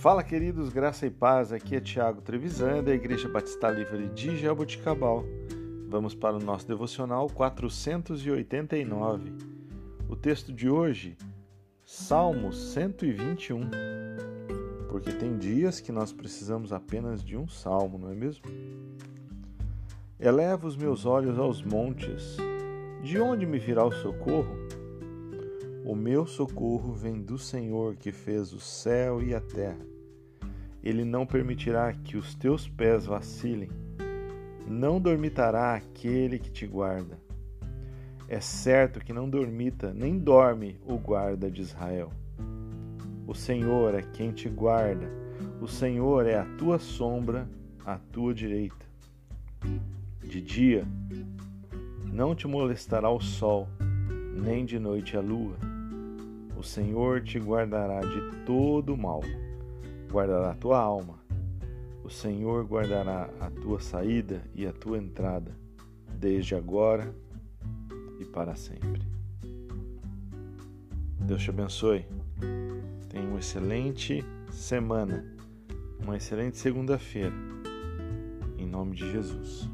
Fala, queridos, graça e paz. Aqui é Tiago Trevisan, da Igreja Batista Livre de Jaboticabal. Vamos para o nosso devocional 489. O texto de hoje, Salmo 121. Porque tem dias que nós precisamos apenas de um salmo, não é mesmo? Eleva os meus olhos aos montes. De onde me virá o socorro? O meu socorro vem do Senhor que fez o céu e a terra. Ele não permitirá que os teus pés vacilem. Não dormitará aquele que te guarda. É certo que não dormita, nem dorme o guarda de Israel. O Senhor é quem te guarda. O Senhor é a tua sombra à tua direita. De dia não te molestará o sol, nem de noite a lua. O Senhor te guardará de todo mal, guardará a tua alma. O Senhor guardará a tua saída e a tua entrada, desde agora e para sempre. Deus te abençoe. Tenha uma excelente semana, uma excelente segunda-feira. Em nome de Jesus.